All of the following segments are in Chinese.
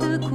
活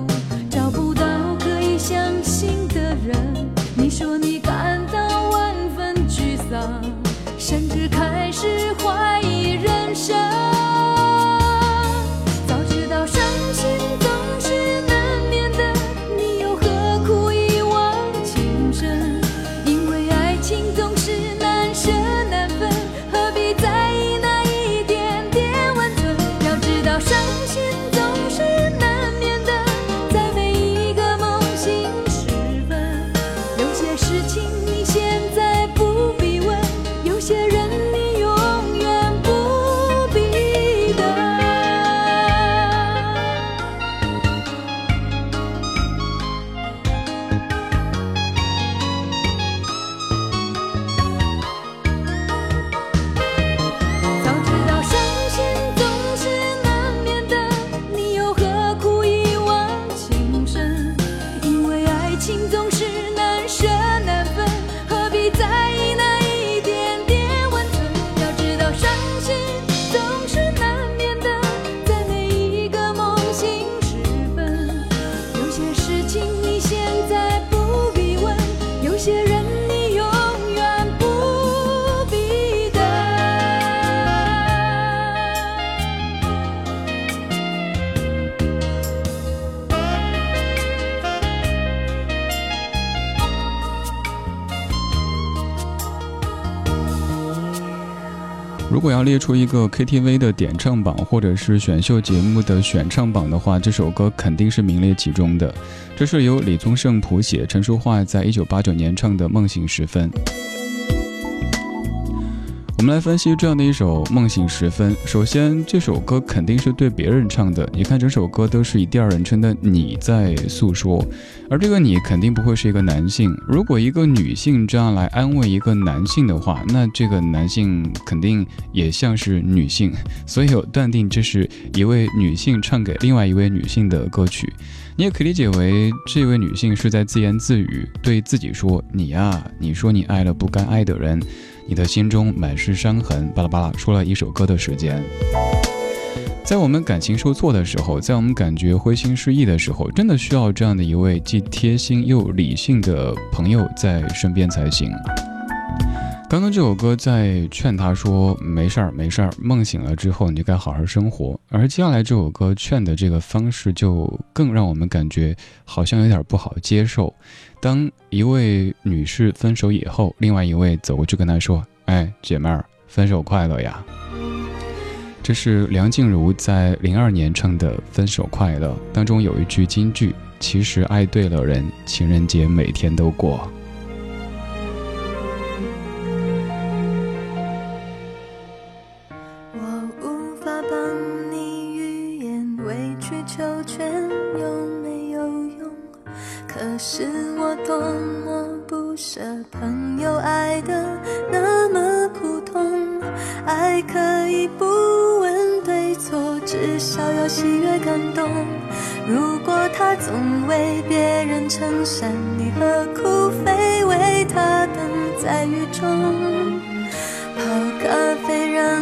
果要列出一个 KTV 的点唱榜，或者是选秀节目的选唱榜的话，这首歌肯定是名列其中的。这是由李宗盛谱写，陈淑桦在一九八九年唱的《梦醒时分》。我们来分析这样的一首《梦醒时分》。首先，这首歌肯定是对别人唱的。你看，整首歌都是以第二人称的你在诉说，而这个你肯定不会是一个男性。如果一个女性这样来安慰一个男性的话，那这个男性肯定也像是女性，所以我断定这是一位女性唱给另外一位女性的歌曲。你也可以理解为这位女性是在自言自语，对自己说：“你呀，你说你爱了不该爱的人。”你的心中满是伤痕，巴拉巴拉说了一首歌的时间。在我们感情受挫的时候，在我们感觉灰心失意的时候，真的需要这样的一位既贴心又理性的朋友在身边才行。刚刚这首歌在劝他说：“没事儿，没事儿，梦醒了之后你就该好好生活。”而接下来这首歌劝的这个方式就更让我们感觉好像有点不好接受。当一位女士分手以后，另外一位走过去跟她说：“哎，姐妹儿，分手快乐呀！”这是梁静茹在零二年唱的《分手快乐》，当中有一句金句：“其实爱对了人，情人节每天都过。”我多么不舍朋友爱的那么苦痛，爱可以不问对错，至少要喜悦感动。如果他总为别人撑伞，你何苦非为他等在雨中泡？咖啡让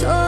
你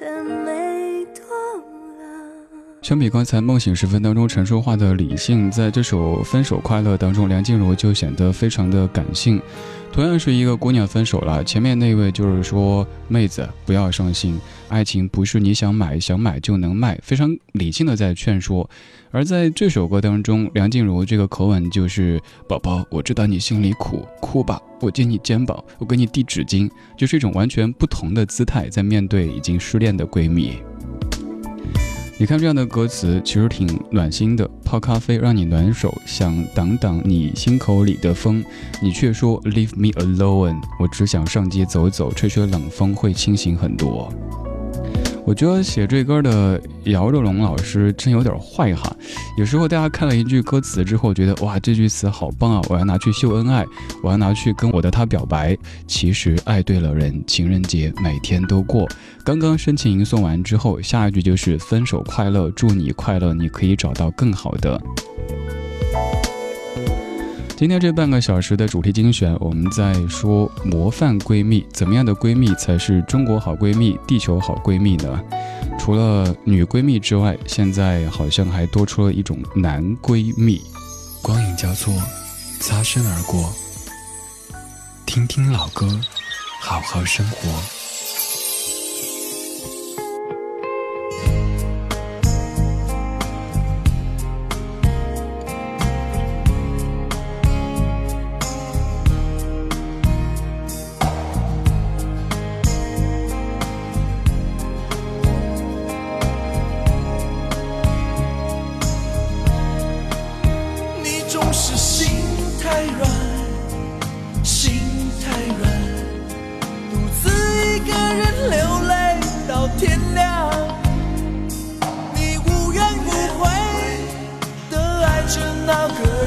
真的没多了。相比刚才《梦醒时分》当中陈淑桦的理性，在这首《分手快乐》当中，梁静茹就显得非常的感性。同样是一个姑娘分手了，前面那位就是说妹子不要伤心，爱情不是你想买想买就能卖，非常理性的在劝说。而在这首歌当中，梁静茹这个口吻就是宝宝，我知道你心里苦，哭吧，我借你肩膀，我给你递纸巾，就是一种完全不同的姿态，在面对已经失恋的闺蜜。你看这样的歌词其实挺暖心的，泡咖啡让你暖手，想挡挡你心口里的风，你却说 Leave me alone，我只想上街走走，吹吹冷风会清醒很多。我觉得写这歌的姚若龙老师真有点坏哈。有时候大家看了一句歌词之后，觉得哇这句词好棒啊，我要拿去秀恩爱，我要拿去跟我的他表白。其实爱对了人，情人节每天都过。刚刚深情吟诵完之后，下一句就是分手快乐，祝你快乐，你可以找到更好的。今天这半个小时的主题精选，我们在说模范闺蜜，怎么样的闺蜜才是中国好闺蜜、地球好闺蜜呢？除了女闺蜜之外，现在好像还多出了一种男闺蜜。光影交错，擦身而过，听听老歌，好好生活。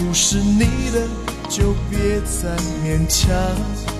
不是你的，就别再勉强。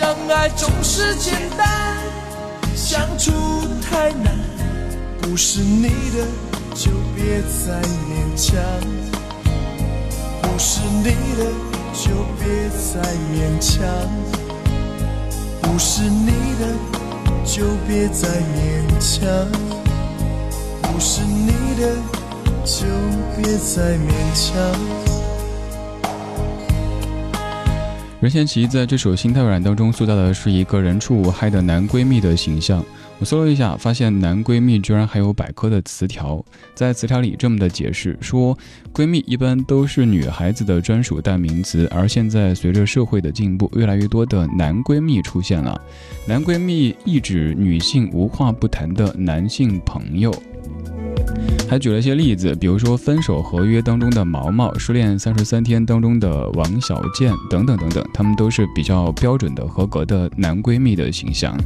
相爱总是简单，相处太难。不是你的就别再勉强，不是你的就别再勉强，不是你的就别再勉强，不是你的就别再勉强。任贤齐在这首《心太软》当中塑造的是一个人畜无害的男闺蜜的形象。我搜了一下，发现男闺蜜居然还有百科的词条，在词条里这么的解释说：闺蜜一般都是女孩子的专属代名词，而现在随着社会的进步，越来越多的男闺蜜出现了。男闺蜜意指女性无话不谈的男性朋友。还举了一些例子，比如说《分手合约》当中的毛毛，《失恋三十三天》当中的王小贱等等等等，他们都是比较标准的、合格的男闺蜜的形象。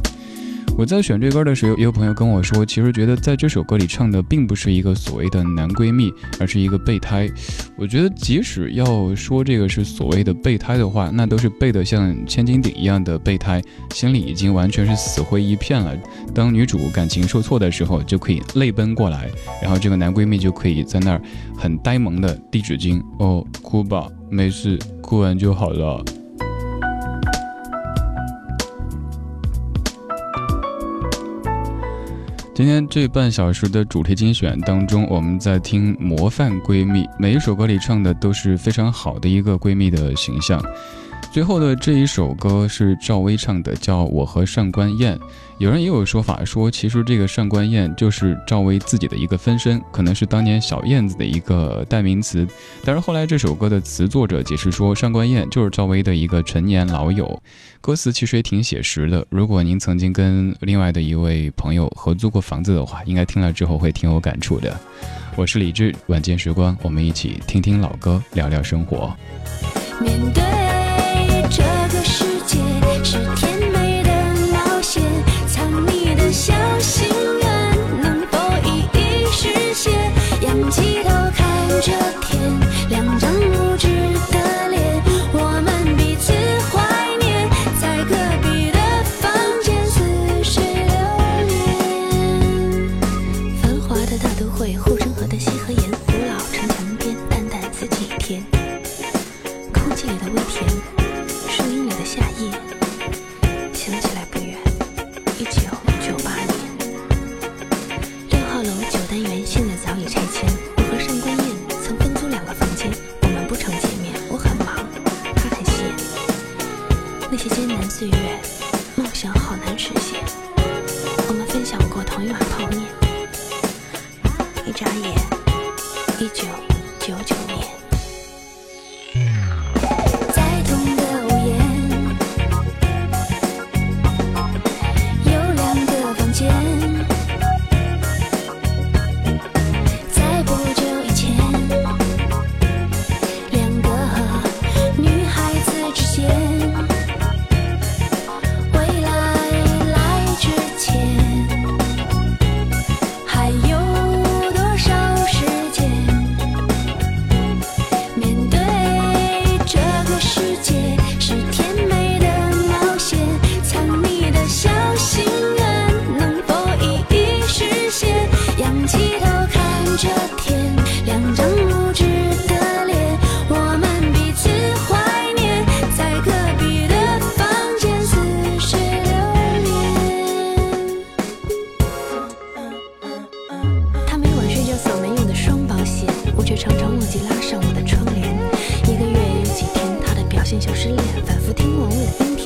我在选这歌的时候，也有朋友跟我说，其实觉得在这首歌里唱的并不是一个所谓的男闺蜜，而是一个备胎。我觉得即使要说这个是所谓的备胎的话，那都是备得像千斤顶一样的备胎，心里已经完全是死灰一片了。当女主感情受挫的时候，就可以泪奔过来，然后这个男闺蜜就可以在那儿很呆萌的递纸巾，哦，哭吧，没事，哭完就好了。今天这半小时的主题精选当中，我们在听模范闺蜜，每一首歌里唱的都是非常好的一个闺蜜的形象。最后的这一首歌是赵薇唱的，叫《我和上官燕》。有人也有说法说，其实这个上官燕就是赵薇自己的一个分身，可能是当年小燕子的一个代名词。但是后来这首歌的词作者解释说，上官燕就是赵薇的一个陈年老友。歌词其实也挺写实的。如果您曾经跟另外的一位朋友合租过房子的话，应该听了之后会挺有感触的。我是李志，晚间时光，我们一起听听老歌，聊聊生活。面对。常常忘记拉上我的窗帘，一个月也有几天，他的表现像失恋，反复听完我音频。